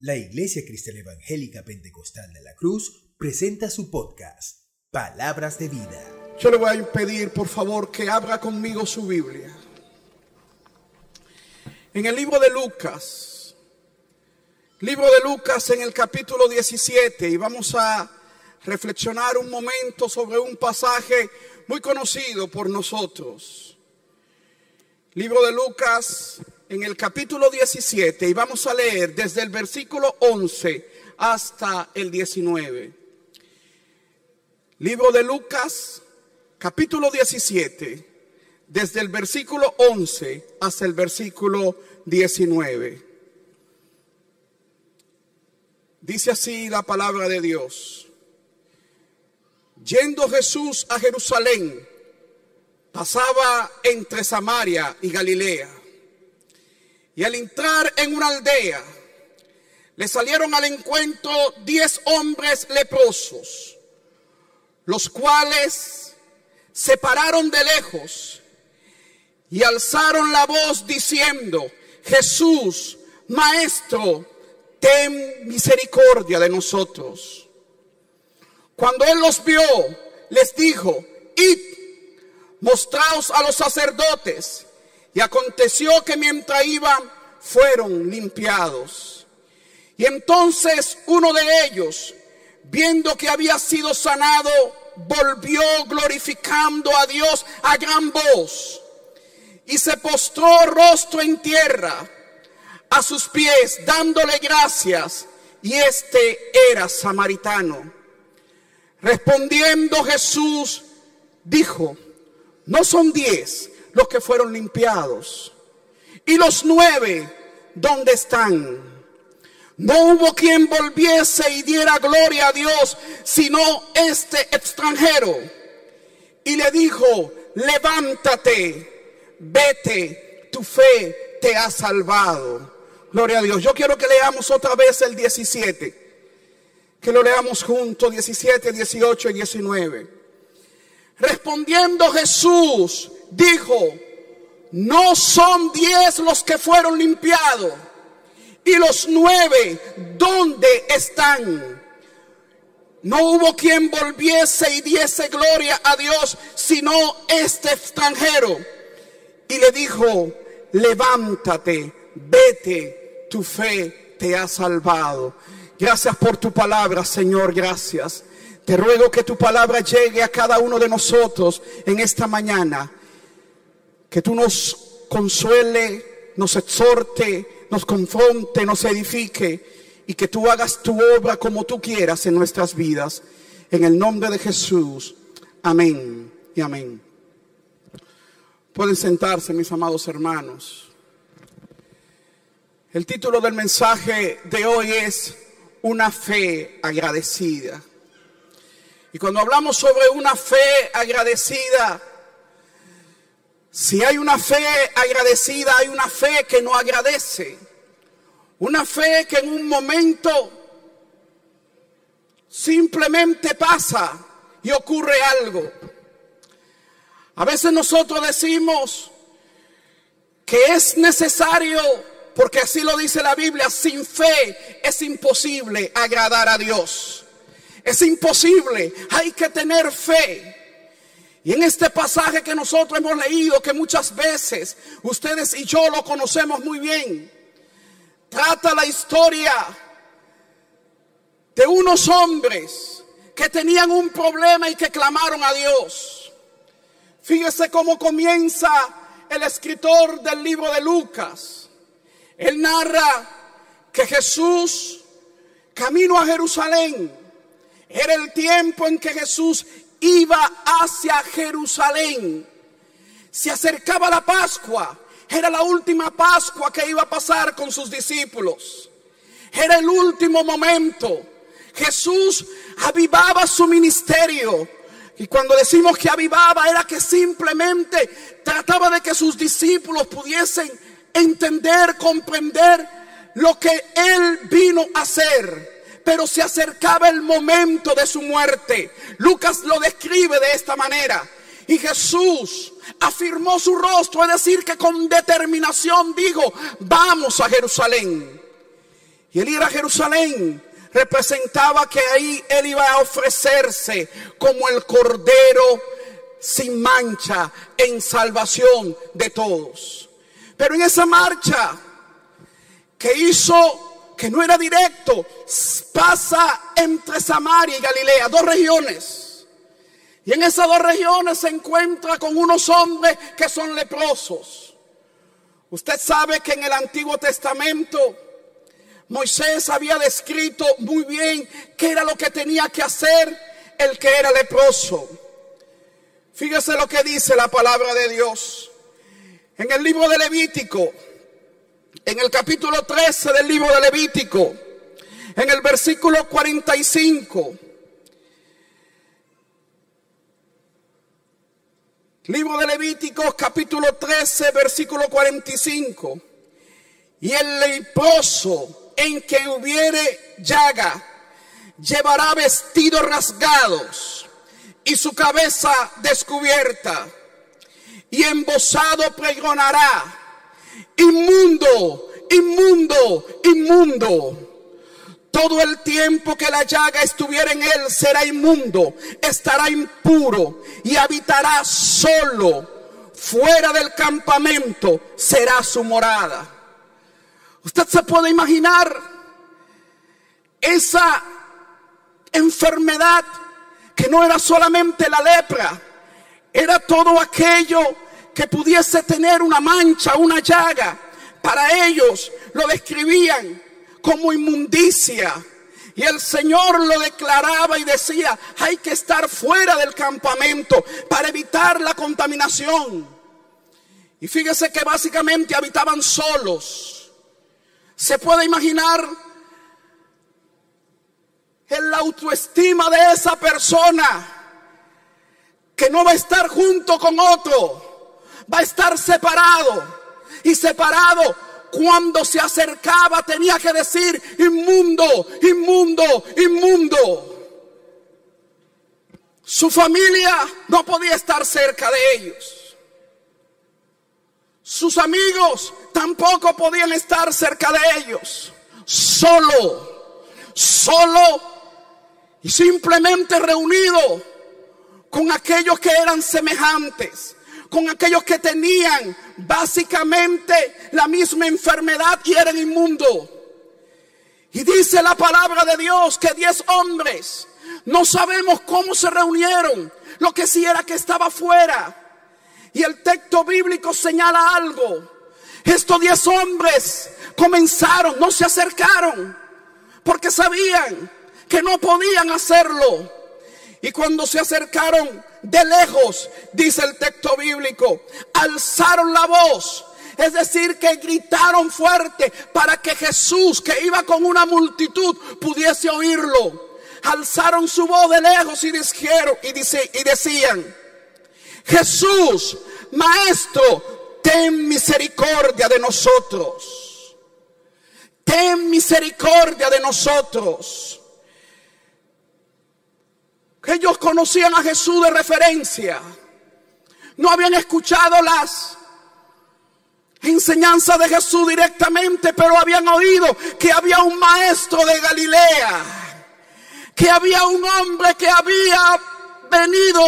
La Iglesia Cristiana Evangélica Pentecostal de la Cruz presenta su podcast, Palabras de Vida. Yo le voy a pedir, por favor, que abra conmigo su Biblia. En el libro de Lucas, libro de Lucas en el capítulo 17, y vamos a reflexionar un momento sobre un pasaje muy conocido por nosotros. Libro de Lucas en el capítulo 17 y vamos a leer desde el versículo 11 hasta el 19. Libro de Lucas, capítulo 17, desde el versículo 11 hasta el versículo 19. Dice así la palabra de Dios. Yendo Jesús a Jerusalén, pasaba entre Samaria y Galilea. Y al entrar en una aldea, le salieron al encuentro diez hombres leprosos, los cuales se pararon de lejos y alzaron la voz diciendo, Jesús, Maestro, ten misericordia de nosotros. Cuando él los vio, les dijo, id, mostraos a los sacerdotes. Y aconteció que mientras iban, fueron limpiados. Y entonces uno de ellos, viendo que había sido sanado, volvió glorificando a Dios a gran voz. Y se postró rostro en tierra a sus pies, dándole gracias. Y este era samaritano. Respondiendo Jesús, dijo, no son diez los que fueron limpiados. Y los nueve, ¿dónde están? No hubo quien volviese y diera gloria a Dios, sino este extranjero. Y le dijo, levántate, vete, tu fe te ha salvado. Gloria a Dios. Yo quiero que leamos otra vez el 17. Que lo leamos juntos, 17, 18 y 19. Respondiendo Jesús, dijo, no son diez los que fueron limpiados. Y los nueve, ¿dónde están? No hubo quien volviese y diese gloria a Dios, sino este extranjero. Y le dijo, levántate, vete, tu fe te ha salvado. Gracias por tu palabra, Señor, gracias. Te ruego que tu palabra llegue a cada uno de nosotros en esta mañana que tú nos consuele, nos exhorte, nos confronte, nos edifique y que tú hagas tu obra como tú quieras en nuestras vidas. En el nombre de Jesús. Amén y amén. Pueden sentarse, mis amados hermanos. El título del mensaje de hoy es Una fe agradecida. Y cuando hablamos sobre una fe agradecida, si hay una fe agradecida, hay una fe que no agradece. Una fe que en un momento simplemente pasa y ocurre algo. A veces nosotros decimos que es necesario, porque así lo dice la Biblia, sin fe es imposible agradar a Dios. Es imposible, hay que tener fe. Y en este pasaje que nosotros hemos leído, que muchas veces ustedes y yo lo conocemos muy bien, trata la historia de unos hombres que tenían un problema y que clamaron a Dios. Fíjese cómo comienza el escritor del libro de Lucas. Él narra que Jesús, camino a Jerusalén, era el tiempo en que Jesús iba hacia Jerusalén. Se acercaba la Pascua. Era la última Pascua que iba a pasar con sus discípulos. Era el último momento. Jesús avivaba su ministerio. Y cuando decimos que avivaba era que simplemente trataba de que sus discípulos pudiesen entender, comprender lo que Él vino a hacer pero se acercaba el momento de su muerte. Lucas lo describe de esta manera. Y Jesús afirmó su rostro, es decir, que con determinación dijo, vamos a Jerusalén. Y el ir a Jerusalén representaba que ahí él iba a ofrecerse como el cordero sin mancha en salvación de todos. Pero en esa marcha que hizo, que no era directo, pasa entre Samaria y Galilea, dos regiones. Y en esas dos regiones se encuentra con unos hombres que son leprosos. Usted sabe que en el Antiguo Testamento Moisés había descrito muy bien qué era lo que tenía que hacer el que era leproso. Fíjese lo que dice la palabra de Dios. En el libro de Levítico, en el capítulo 13 del libro de Levítico, en el versículo 45. Libro de Levítico, capítulo 13, versículo 45. Y el leproso en que hubiere llaga llevará vestidos rasgados y su cabeza descubierta y embosado pregonará inmundo, inmundo, inmundo. Todo el tiempo que la llaga estuviera en él será inmundo, estará impuro y habitará solo fuera del campamento, será su morada. Usted se puede imaginar esa enfermedad que no era solamente la lepra, era todo aquello que pudiese tener una mancha, una llaga. Para ellos lo describían como inmundicia. Y el Señor lo declaraba y decía, hay que estar fuera del campamento para evitar la contaminación. Y fíjese que básicamente habitaban solos. Se puede imaginar en la autoestima de esa persona que no va a estar junto con otro va a estar separado. Y separado cuando se acercaba tenía que decir inmundo, inmundo, inmundo. Su familia no podía estar cerca de ellos. Sus amigos tampoco podían estar cerca de ellos. Solo, solo y simplemente reunido con aquellos que eran semejantes con aquellos que tenían básicamente la misma enfermedad y eran inmundos. Y dice la palabra de Dios que diez hombres, no sabemos cómo se reunieron, lo que sí era que estaba fuera. Y el texto bíblico señala algo. Estos diez hombres comenzaron, no se acercaron, porque sabían que no podían hacerlo. Y cuando se acercaron de lejos, dice el texto bíblico, alzaron la voz. Es decir, que gritaron fuerte para que Jesús, que iba con una multitud, pudiese oírlo. Alzaron su voz de lejos y dijeron y, dice, y decían, Jesús, Maestro, ten misericordia de nosotros. Ten misericordia de nosotros. Ellos conocían a Jesús de referencia. No habían escuchado las enseñanzas de Jesús directamente, pero habían oído que había un maestro de Galilea, que había un hombre que había venido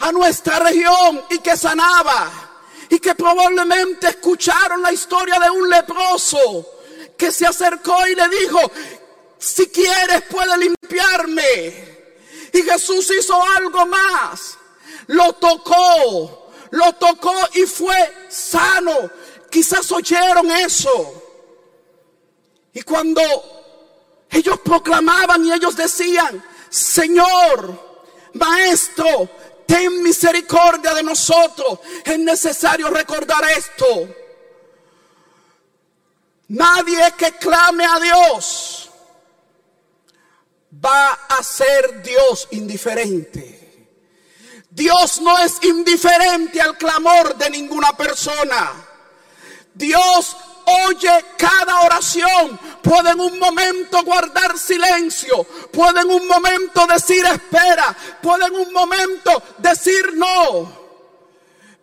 a nuestra región y que sanaba, y que probablemente escucharon la historia de un leproso que se acercó y le dijo, si quieres puede limpiarme. Y Jesús hizo algo más. Lo tocó, lo tocó y fue sano. Quizás oyeron eso. Y cuando ellos proclamaban y ellos decían, Señor, Maestro, ten misericordia de nosotros. Es necesario recordar esto. Nadie que clame a Dios va a ser Dios indiferente. Dios no es indiferente al clamor de ninguna persona. Dios oye cada oración. Puede en un momento guardar silencio. Puede en un momento decir espera. Puede en un momento decir no.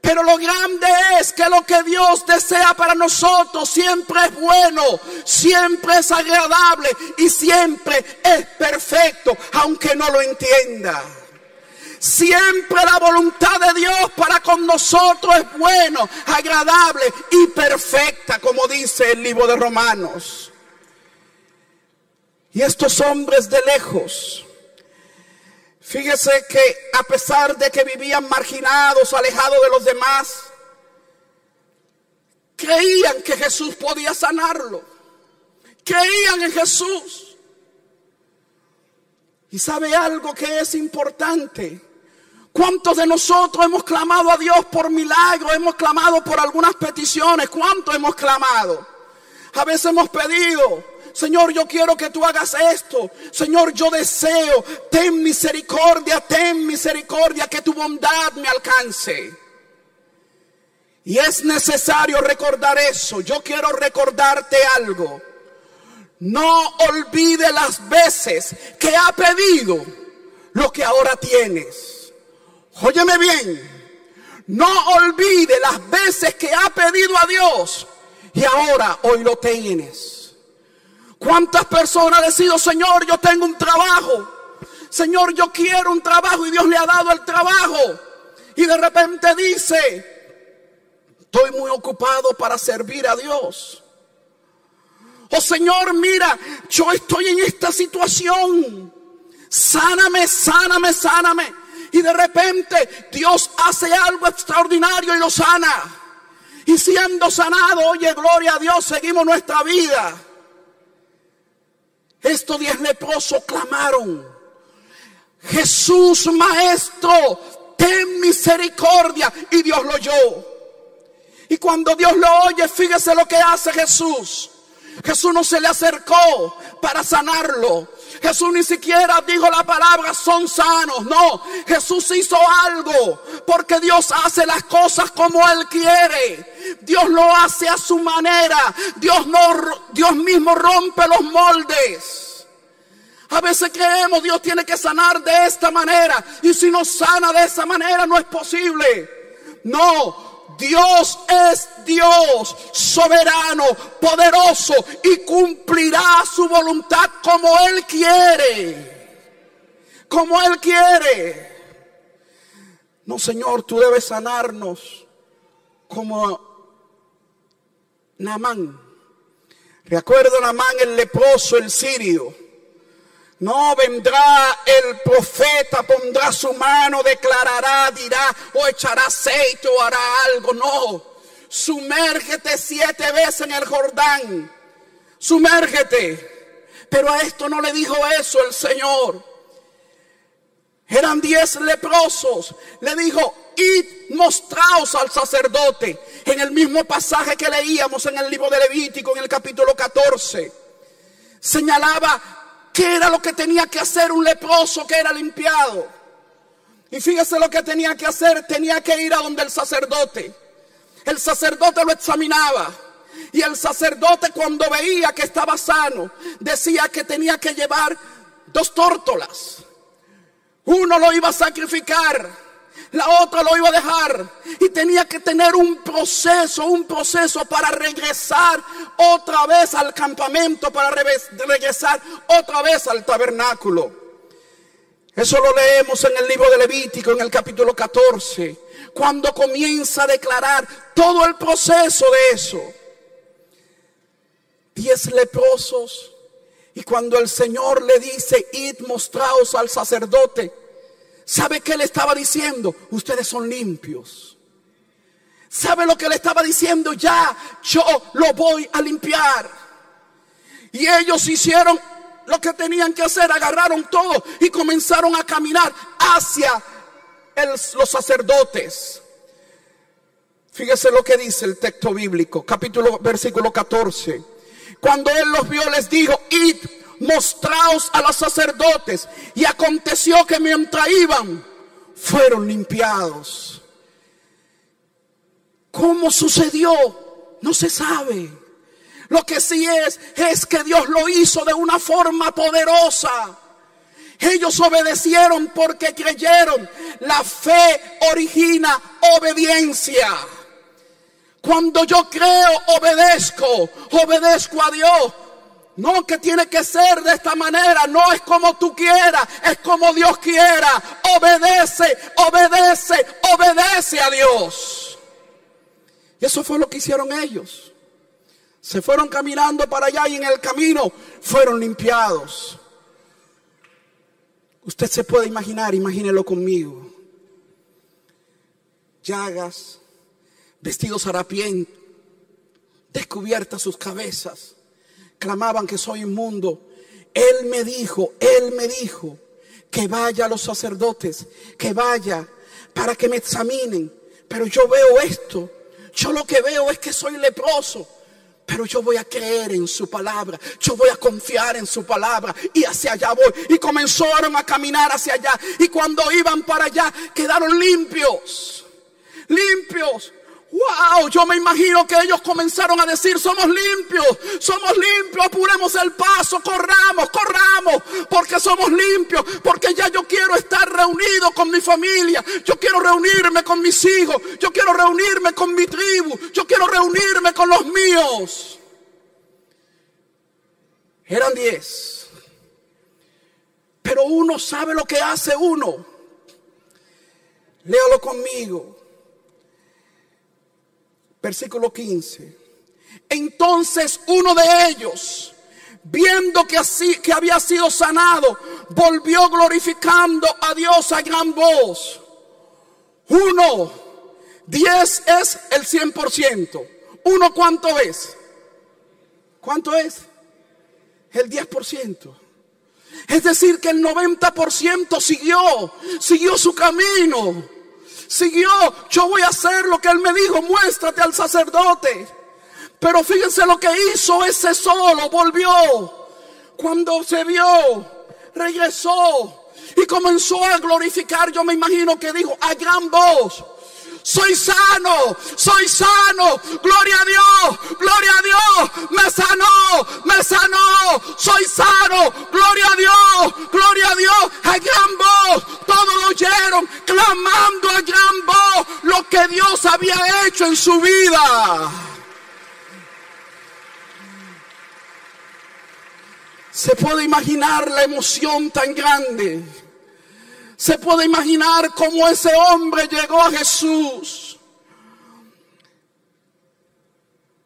Pero lo grande es que lo que Dios desea para nosotros siempre es bueno, siempre es agradable y siempre es perfecto, aunque no lo entienda. Siempre la voluntad de Dios para con nosotros es bueno, agradable y perfecta, como dice el libro de Romanos. Y estos hombres de lejos, fíjese que a pesar de que vivían marginados, alejados de los demás, creían que Jesús podía sanarlo. Creían en Jesús. Y sabe algo que es importante. ¿Cuántos de nosotros hemos clamado a Dios por milagros? Hemos clamado por algunas peticiones. ¿Cuántos hemos clamado? A veces hemos pedido, Señor, yo quiero que tú hagas esto. Señor, yo deseo, ten misericordia, ten misericordia, que tu bondad me alcance. Y es necesario recordar eso. Yo quiero recordarte algo. No olvide las veces que ha pedido lo que ahora tienes. Óyeme bien. No olvide las veces que ha pedido a Dios y ahora hoy lo tienes. ¿Cuántas personas han decidido, Señor, yo tengo un trabajo? Señor, yo quiero un trabajo y Dios le ha dado el trabajo. Y de repente dice, estoy muy ocupado para servir a Dios. Oh Señor, mira, yo estoy en esta situación. Sáname, sáname, sáname. Y de repente Dios hace algo extraordinario y lo sana. Y siendo sanado, oye, gloria a Dios, seguimos nuestra vida. Estos diez leprosos clamaron, Jesús Maestro, ten misericordia. Y Dios lo oyó. Y cuando Dios lo oye, fíjese lo que hace Jesús. Jesús no se le acercó para sanarlo. Jesús ni siquiera dijo la palabra son sanos. No, Jesús hizo algo porque Dios hace las cosas como Él quiere. Dios lo hace a su manera. Dios, no, Dios mismo rompe los moldes. A veces creemos Dios tiene que sanar de esta manera. Y si no sana de esa manera no es posible. No, Dios es Dios soberano, poderoso y cumplirá su voluntad como Él quiere. Como Él quiere. No, Señor, tú debes sanarnos como Namán. Recuerdo Namán el leproso, el sirio no vendrá el profeta, pondrá su mano, declarará, dirá, o echará aceite o hará algo. No, sumérgete siete veces en el Jordán. Sumérgete. Pero a esto no le dijo eso el Señor. Eran diez leprosos. Le dijo, id mostraos al sacerdote. En el mismo pasaje que leíamos en el libro de Levítico, en el capítulo 14. Señalaba ¿Qué era lo que tenía que hacer un leproso que era limpiado? Y fíjese lo que tenía que hacer. Tenía que ir a donde el sacerdote. El sacerdote lo examinaba. Y el sacerdote cuando veía que estaba sano, decía que tenía que llevar dos tórtolas. Uno lo iba a sacrificar la otra lo iba a dejar y tenía que tener un proceso, un proceso para regresar otra vez al campamento, para regresar otra vez al tabernáculo. Eso lo leemos en el libro de Levítico, en el capítulo 14, cuando comienza a declarar todo el proceso de eso. Diez leprosos. Y cuando el Señor le dice, id mostraos al sacerdote, ¿Sabe qué le estaba diciendo? Ustedes son limpios. ¿Sabe lo que le estaba diciendo? Ya, yo lo voy a limpiar. Y ellos hicieron lo que tenían que hacer, agarraron todo y comenzaron a caminar hacia los sacerdotes. Fíjese lo que dice el texto bíblico, capítulo, versículo 14. Cuando él los vio, les dijo, id mostraos a los sacerdotes. Y aconteció que mientras iban, fueron limpiados. ¿Cómo sucedió? No se sabe. Lo que sí es, es que Dios lo hizo de una forma poderosa. Ellos obedecieron porque creyeron. La fe origina obediencia. Cuando yo creo, obedezco, obedezco a Dios. No que tiene que ser de esta manera, no es como tú quieras, es como Dios quiera. Obedece, obedece, obedece a Dios. Y eso fue lo que hicieron ellos. Se fueron caminando para allá y en el camino fueron limpiados. Usted se puede imaginar, imagínelo conmigo. Llagas, vestidos harapientos, descubiertas sus cabezas, clamaban que soy inmundo. Él me dijo, él me dijo que vaya a los sacerdotes, que vaya para que me examinen. Pero yo veo esto, yo lo que veo es que soy leproso. Pero yo voy a creer en su palabra. Yo voy a confiar en su palabra. Y hacia allá voy. Y comenzaron a caminar hacia allá. Y cuando iban para allá, quedaron limpios. Limpios. Wow, yo me imagino que ellos comenzaron a decir, somos limpios, somos limpios, apuremos el paso, corramos, corramos, porque somos limpios, porque ya yo quiero estar reunido con mi familia, yo quiero reunirme con mis hijos, yo quiero reunirme con mi tribu, yo quiero reunirme con los míos. Eran diez, pero uno sabe lo que hace uno. Léalo conmigo versículo 15. Entonces uno de ellos, viendo que, así, que había sido sanado, volvió glorificando a Dios a gran voz. Uno, diez es el cien por ciento. Uno, ¿cuánto es? ¿Cuánto es? El diez por ciento. Es decir, que el 90% siguió, siguió su camino siguió, yo voy a hacer lo que él me dijo, muéstrate al sacerdote. Pero fíjense lo que hizo ese solo, volvió. Cuando se vio, regresó y comenzó a glorificar, yo me imagino que dijo a gran voz, soy sano, soy sano, gloria a Dios, gloria a Dios, me sanó, me sanó, soy sano, gloria a Dios, gloria a Dios, a gran clamando a gran voz lo que Dios había hecho en su vida. Se puede imaginar la emoción tan grande se puede imaginar cómo ese hombre llegó a Jesús.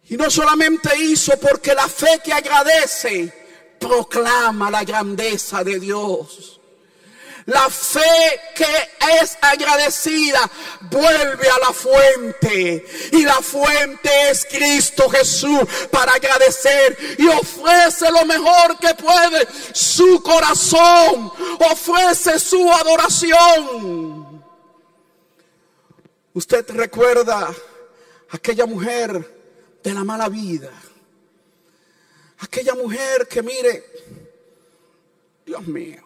Y no solamente hizo porque la fe que agradece proclama la grandeza de Dios. La fe que es agradecida vuelve a la fuente. Y la fuente es Cristo Jesús para agradecer. Y ofrece lo mejor que puede. Su corazón. Ofrece su adoración. Usted recuerda aquella mujer de la mala vida. Aquella mujer que mire, Dios mío,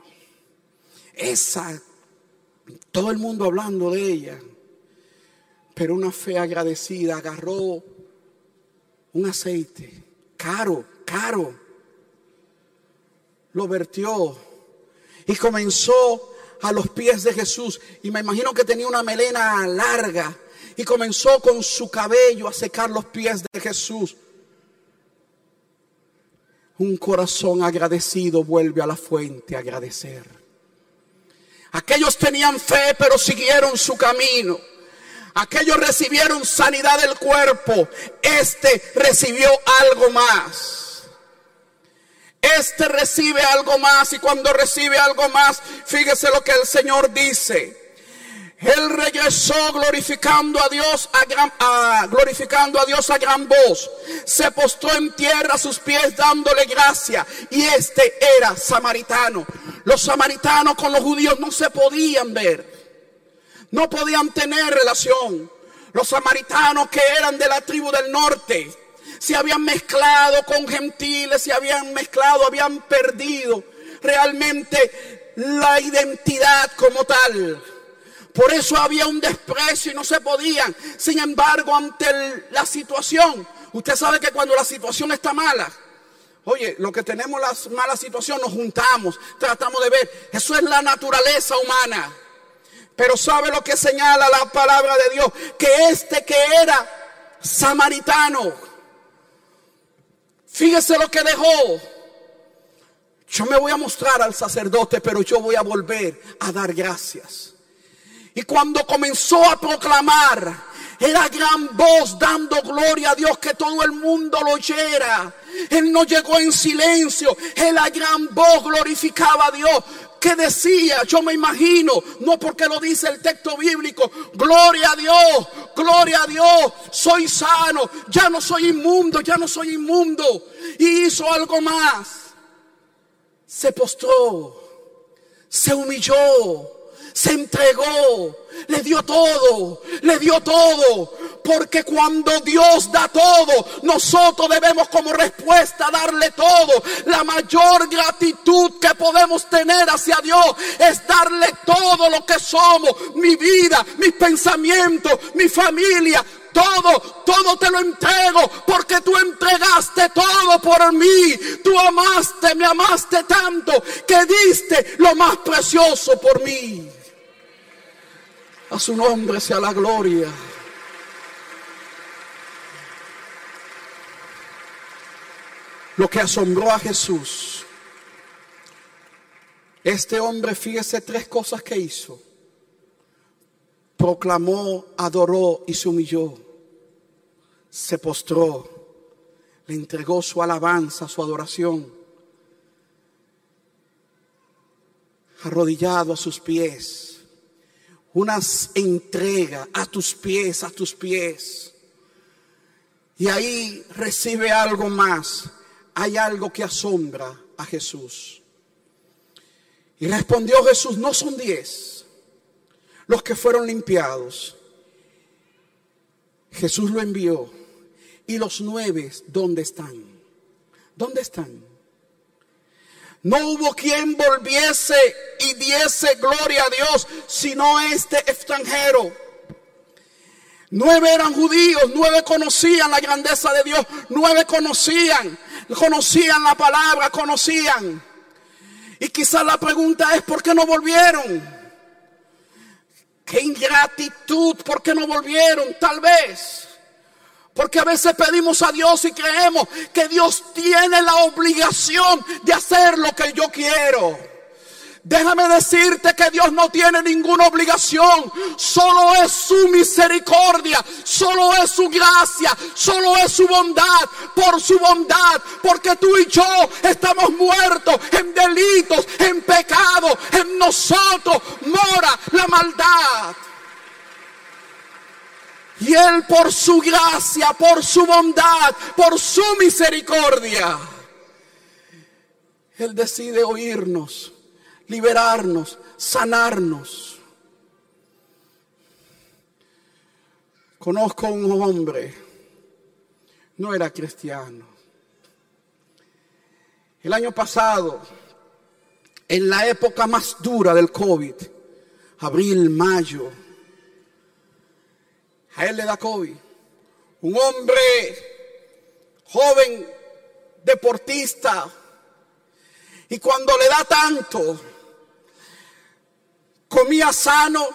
esa, todo el mundo hablando de ella, pero una fe agradecida agarró un aceite caro, caro, lo vertió y comenzó a los pies de Jesús. Y me imagino que tenía una melena larga y comenzó con su cabello a secar los pies de Jesús. Un corazón agradecido vuelve a la fuente a agradecer. Aquellos tenían fe, pero siguieron su camino. Aquellos recibieron sanidad del cuerpo. Este recibió algo más. Este recibe algo más y cuando recibe algo más, fíjese lo que el Señor dice. Él regresó glorificando a Dios a gran, glorificando a Dios a gran voz. Se postró en tierra a sus pies dándole gracia. Y este era samaritano. Los samaritanos con los judíos no se podían ver. No podían tener relación. Los samaritanos que eran de la tribu del norte se habían mezclado con gentiles, se habían mezclado, habían perdido realmente la identidad como tal. Por eso había un desprecio y no se podían. Sin embargo, ante la situación, usted sabe que cuando la situación está mala, Oye, lo que tenemos la mala situación, nos juntamos, tratamos de ver. Eso es la naturaleza humana. Pero ¿sabe lo que señala la palabra de Dios? Que este que era samaritano, fíjese lo que dejó. Yo me voy a mostrar al sacerdote, pero yo voy a volver a dar gracias. Y cuando comenzó a proclamar, era gran voz dando gloria a Dios que todo el mundo lo oyera. Él no llegó en silencio, la gran voz glorificaba a Dios. ¿Qué decía? Yo me imagino, no porque lo dice el texto bíblico, gloria a Dios, gloria a Dios, soy sano, ya no soy inmundo, ya no soy inmundo. Y hizo algo más. Se postró, se humilló, se entregó, le dio todo, le dio todo. Porque cuando Dios da todo, nosotros debemos como respuesta darle todo. La mayor gratitud que podemos tener hacia Dios es darle todo lo que somos, mi vida, mis pensamientos, mi familia, todo, todo te lo entrego porque tú entregaste todo por mí. Tú amaste, me amaste tanto que diste lo más precioso por mí. A su nombre sea la gloria. Lo que asombró a Jesús. Este hombre, fíjese tres cosas que hizo. Proclamó, adoró y se humilló. Se postró. Le entregó su alabanza, su adoración. Arrodillado a sus pies una entrega a tus pies, a tus pies. Y ahí recibe algo más. Hay algo que asombra a Jesús. Y respondió Jesús, no son diez los que fueron limpiados. Jesús lo envió. ¿Y los nueve dónde están? ¿Dónde están? No hubo quien volviese y diese gloria a Dios, sino este extranjero. Nueve eran judíos, nueve conocían la grandeza de Dios, nueve conocían, conocían la palabra, conocían. Y quizás la pregunta es, ¿por qué no volvieron? Qué ingratitud, ¿por qué no volvieron? Tal vez porque a veces pedimos a Dios y creemos que Dios tiene la obligación de hacer lo que yo quiero. Déjame decirte que Dios no tiene ninguna obligación, solo es su misericordia, solo es su gracia, solo es su bondad, por su bondad, porque tú y yo estamos muertos en delitos, en pecado, en nosotros mora la maldad. Y Él por su gracia, por su bondad, por su misericordia, Él decide oírnos, liberarnos, sanarnos. Conozco un hombre, no era cristiano. El año pasado, en la época más dura del COVID, abril, mayo, a él le da COVID. Un hombre joven, deportista. Y cuando le da tanto, comía sano,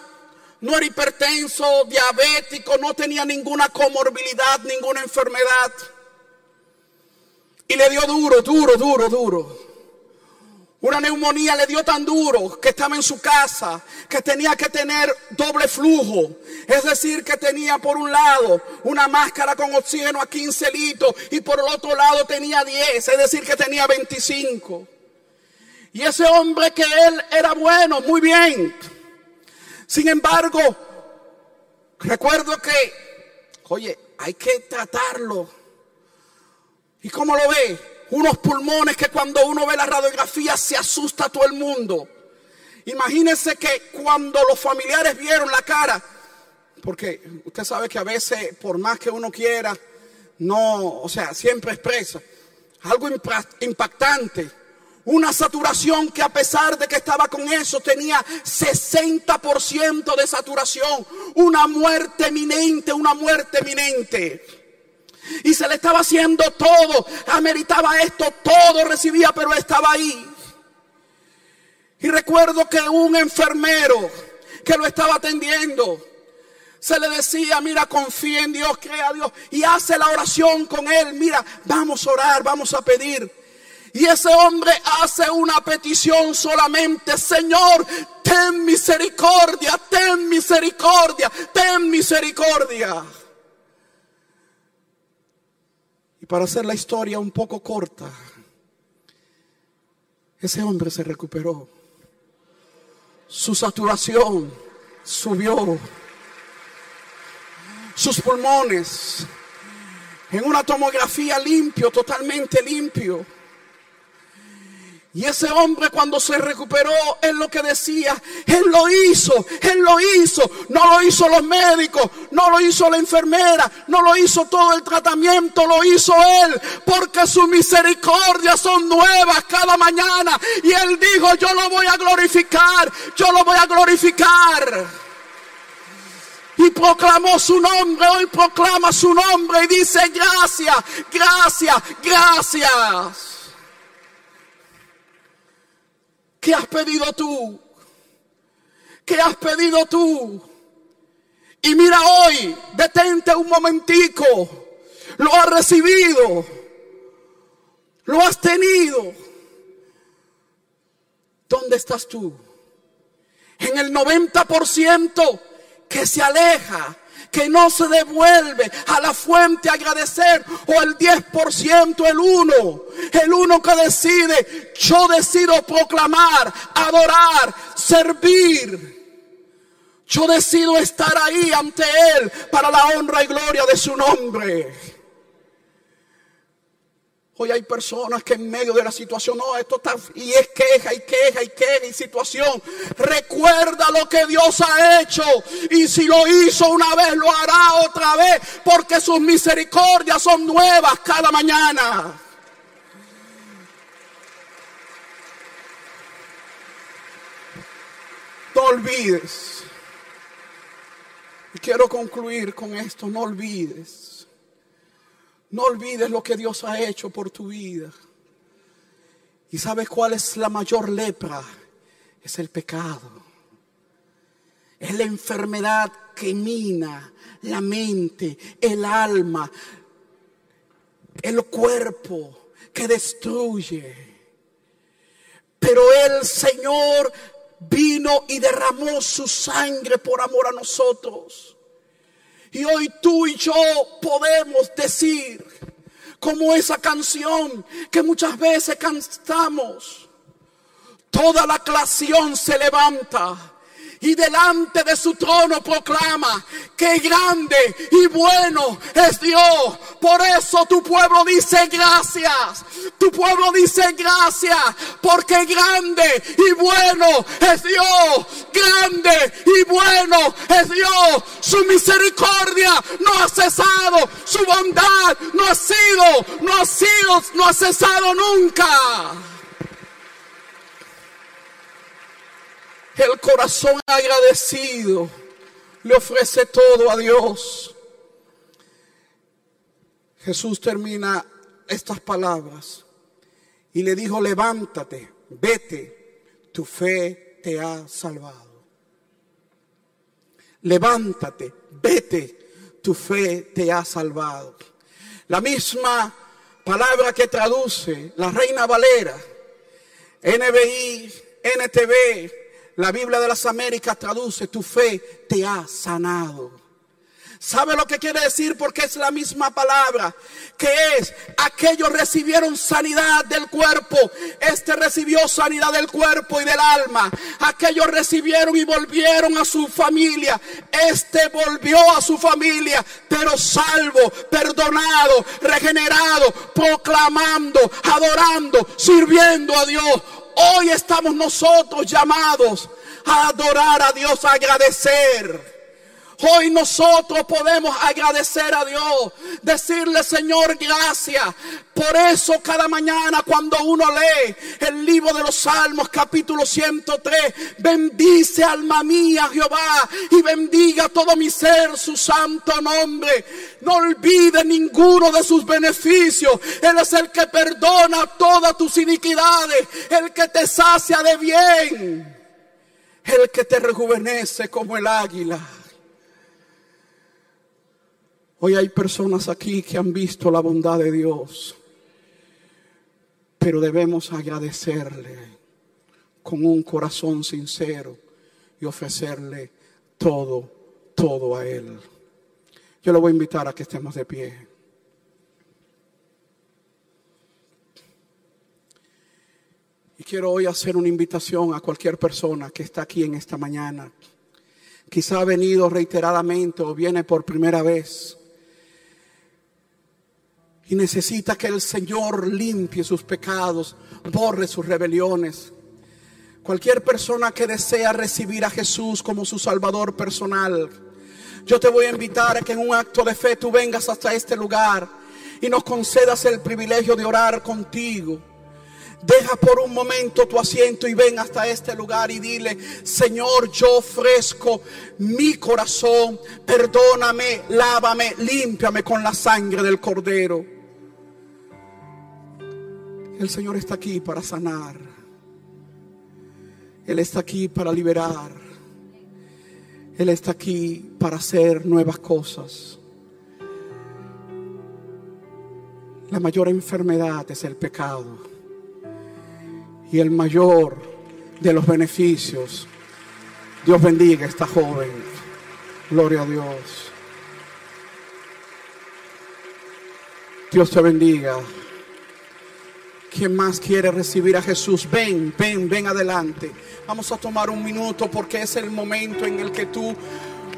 no era hipertenso, diabético, no tenía ninguna comorbilidad, ninguna enfermedad. Y le dio duro, duro, duro, duro. Una neumonía le dio tan duro que estaba en su casa, que tenía que tener doble flujo. Es decir, que tenía por un lado una máscara con oxígeno a 15 litros y por el otro lado tenía 10, es decir, que tenía 25. Y ese hombre que él era bueno, muy bien. Sin embargo, recuerdo que, oye, hay que tratarlo. ¿Y cómo lo ve? Unos pulmones que cuando uno ve la radiografía se asusta a todo el mundo. Imagínense que cuando los familiares vieron la cara, porque usted sabe que a veces, por más que uno quiera, no, o sea, siempre expresa algo impactante. Una saturación que a pesar de que estaba con eso tenía 60% de saturación. Una muerte eminente, una muerte eminente. Y se le estaba haciendo todo, ameritaba esto, todo recibía, pero estaba ahí. Y recuerdo que un enfermero que lo estaba atendiendo, se le decía, mira, confía en Dios, crea a Dios y hace la oración con él. Mira, vamos a orar, vamos a pedir. Y ese hombre hace una petición solamente, Señor, ten misericordia, ten misericordia, ten misericordia. Y para hacer la historia un poco corta, ese hombre se recuperó. Su saturación subió. Sus pulmones en una tomografía limpio, totalmente limpio. Y ese hombre cuando se recuperó, él lo que decía, él lo hizo, él lo hizo, no lo hizo los médicos, no lo hizo la enfermera, no lo hizo todo el tratamiento, lo hizo él, porque sus misericordias son nuevas cada mañana. Y él dijo, yo lo voy a glorificar, yo lo voy a glorificar. Y proclamó su nombre, hoy proclama su nombre y dice gracias, gracias, gracias. ¿Qué has pedido tú? ¿Qué has pedido tú? Y mira hoy, detente un momentico. Lo has recibido. Lo has tenido. ¿Dónde estás tú? En el 90% que se aleja que no se devuelve a la fuente agradecer o el 10%, el uno, el uno que decide, yo decido proclamar, adorar, servir. Yo decido estar ahí ante Él para la honra y gloria de su nombre. Hoy hay personas que en medio de la situación, no, esto está, y es queja y queja y queja y situación. Recuerda lo que Dios ha hecho. Y si lo hizo una vez, lo hará otra vez. Porque sus misericordias son nuevas cada mañana. No olvides. Quiero concluir con esto, no olvides no olvides lo que Dios ha hecho por tu vida. ¿Y sabes cuál es la mayor lepra? Es el pecado. Es la enfermedad que mina la mente, el alma, el cuerpo, que destruye. Pero el Señor vino y derramó su sangre por amor a nosotros. Y hoy tú y yo podemos decir, como esa canción que muchas veces cantamos, toda la creación se levanta y delante de su trono proclama que grande y bueno es Dios. Por eso tu pueblo dice gracias. Tu pueblo dice gracias porque grande y bueno es Dios. Grande y bueno es Dios. Su misericordia no ha cesado. Su bondad no ha sido, no ha sido, no ha cesado nunca. El corazón agradecido le ofrece todo a Dios. Jesús termina estas palabras y le dijo, levántate, vete, tu fe te ha salvado. Levántate, vete, tu fe te ha salvado. La misma palabra que traduce la Reina Valera, NBI, NTV, la Biblia de las Américas traduce, tu fe te ha sanado. ¿Sabe lo que quiere decir? Porque es la misma palabra, que es, aquellos recibieron sanidad del cuerpo, este recibió sanidad del cuerpo y del alma, aquellos recibieron y volvieron a su familia, este volvió a su familia, pero salvo, perdonado, regenerado, proclamando, adorando, sirviendo a Dios. Hoy estamos nosotros llamados a adorar a Dios, a agradecer. Hoy nosotros podemos agradecer a Dios, decirle Señor gracias. Por eso cada mañana cuando uno lee el libro de los Salmos capítulo 103, bendice alma mía Jehová y bendiga todo mi ser su santo nombre. No olvide ninguno de sus beneficios. Él es el que perdona todas tus iniquidades, el que te sacia de bien, el que te rejuvenece como el águila. Hoy hay personas aquí que han visto la bondad de Dios, pero debemos agradecerle con un corazón sincero y ofrecerle todo, todo a Él. Yo le voy a invitar a que estemos de pie. Y quiero hoy hacer una invitación a cualquier persona que está aquí en esta mañana. Quizá ha venido reiteradamente o viene por primera vez y necesita que el Señor limpie sus pecados, borre sus rebeliones. Cualquier persona que desea recibir a Jesús como su Salvador personal, yo te voy a invitar a que en un acto de fe tú vengas hasta este lugar y nos concedas el privilegio de orar contigo. Deja por un momento tu asiento y ven hasta este lugar y dile, Señor, yo ofrezco mi corazón, perdóname, lávame, límpiame con la sangre del cordero. El Señor está aquí para sanar. Él está aquí para liberar. Él está aquí para hacer nuevas cosas. La mayor enfermedad es el pecado. Y el mayor de los beneficios. Dios bendiga a esta joven. Gloria a Dios. Dios te bendiga. ¿Quién más quiere recibir a Jesús? Ven, ven, ven adelante. Vamos a tomar un minuto porque es el momento en el que tú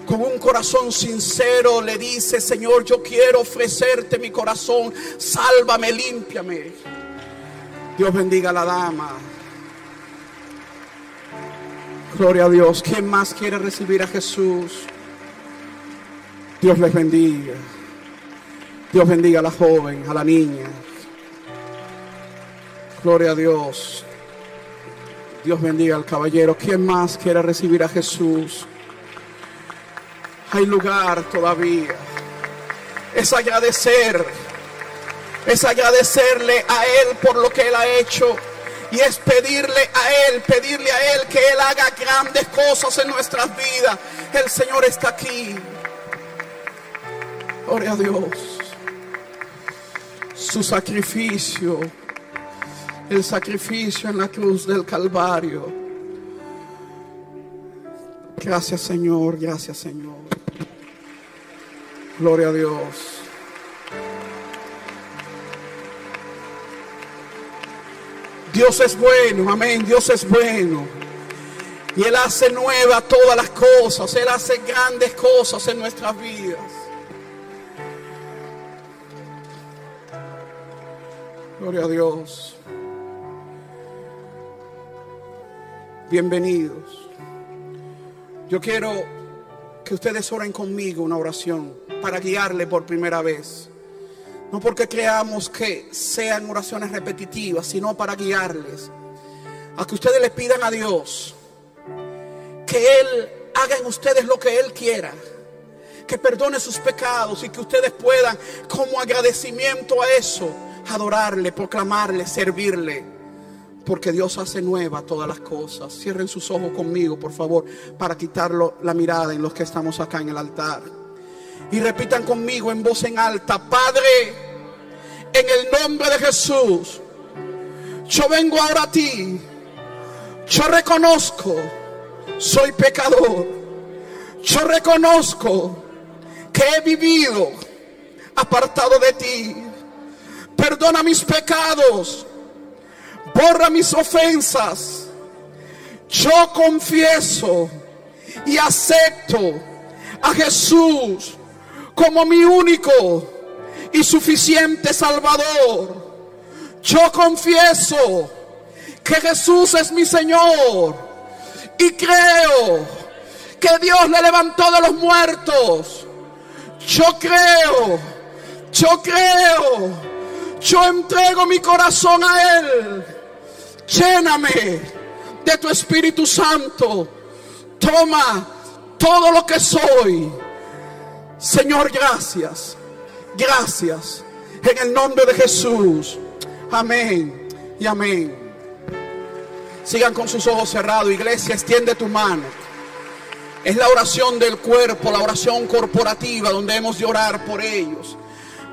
con un corazón sincero le dices, Señor, yo quiero ofrecerte mi corazón, sálvame, límpiame. Dios bendiga a la dama. Gloria a Dios. ¿Quién más quiere recibir a Jesús? Dios les bendiga. Dios bendiga a la joven, a la niña. Gloria a Dios. Dios bendiga al caballero. ¿Quién más quiere recibir a Jesús? Hay lugar todavía. Es agradecer. Es agradecerle a Él por lo que Él ha hecho. Y es pedirle a Él, pedirle a Él que Él haga grandes cosas en nuestras vidas. El Señor está aquí. Gloria a Dios. Su sacrificio el sacrificio en la cruz del Calvario. Gracias Señor, gracias Señor. Gloria a Dios. Dios es bueno, amén, Dios es bueno. Y Él hace nueva todas las cosas, Él hace grandes cosas en nuestras vidas. Gloria a Dios. Bienvenidos. Yo quiero que ustedes oren conmigo una oración para guiarle por primera vez. No porque creamos que sean oraciones repetitivas, sino para guiarles. A que ustedes le pidan a Dios que Él haga en ustedes lo que Él quiera. Que perdone sus pecados y que ustedes puedan, como agradecimiento a eso, adorarle, proclamarle, servirle porque Dios hace nueva todas las cosas. Cierren sus ojos conmigo, por favor, para quitarlo la mirada en los que estamos acá en el altar. Y repitan conmigo en voz en alta, Padre, en el nombre de Jesús, yo vengo ahora a ti. Yo reconozco, soy pecador. Yo reconozco que he vivido apartado de ti. Perdona mis pecados borra mis ofensas. Yo confieso y acepto a Jesús como mi único y suficiente Salvador. Yo confieso que Jesús es mi Señor y creo que Dios le levantó de los muertos. Yo creo, yo creo, yo entrego mi corazón a Él. Lléname de tu Espíritu Santo. Toma todo lo que soy. Señor, gracias. Gracias. En el nombre de Jesús. Amén y amén. Sigan con sus ojos cerrados. Iglesia, extiende tu mano. Es la oración del cuerpo, la oración corporativa donde hemos de orar por ellos.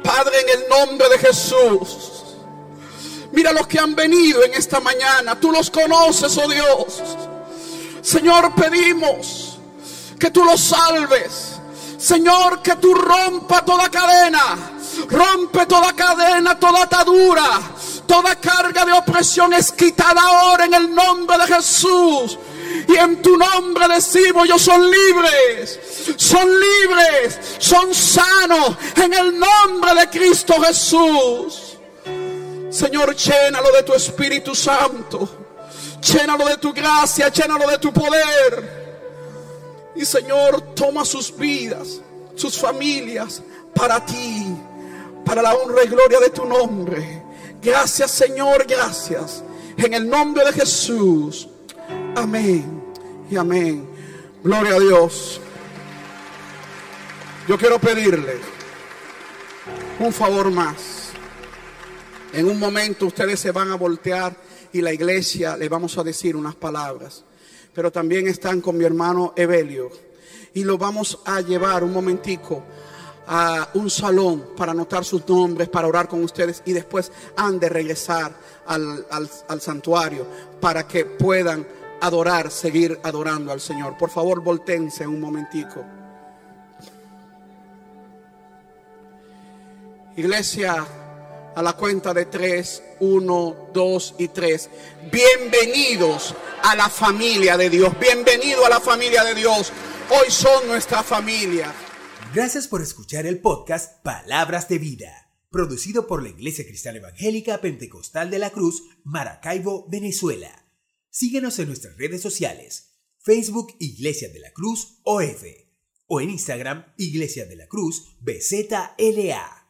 Padre, en el nombre de Jesús. Mira los que han venido en esta mañana. Tú los conoces, oh Dios. Señor, pedimos que tú los salves. Señor, que tú rompa toda cadena. Rompe toda cadena, toda atadura. Toda carga de opresión es quitada ahora en el nombre de Jesús. Y en tu nombre decimos, yo son libres, son libres, son sanos en el nombre de Cristo Jesús. Señor, llénalo de tu Espíritu Santo, llénalo de tu gracia, llénalo de tu poder. Y Señor, toma sus vidas, sus familias para ti, para la honra y gloria de tu nombre. Gracias Señor, gracias. En el nombre de Jesús. Amén y amén. Gloria a Dios. Yo quiero pedirle un favor más. En un momento ustedes se van a voltear y la iglesia le vamos a decir unas palabras. Pero también están con mi hermano Evelio. Y lo vamos a llevar un momentico a un salón para anotar sus nombres, para orar con ustedes y después han de regresar al, al santuario para que puedan adorar, seguir adorando al Señor. Por favor, voltense un momentico. Iglesia, a la cuenta de tres, uno, dos y tres. Bienvenidos a la familia de Dios. Bienvenido a la familia de Dios. Hoy son nuestra familia. Gracias por escuchar el podcast Palabras de Vida, producido por la Iglesia Cristiana Evangélica Pentecostal de la Cruz, Maracaibo, Venezuela. Síguenos en nuestras redes sociales, Facebook Iglesia de la Cruz OF o en Instagram Iglesia de la Cruz BZLA.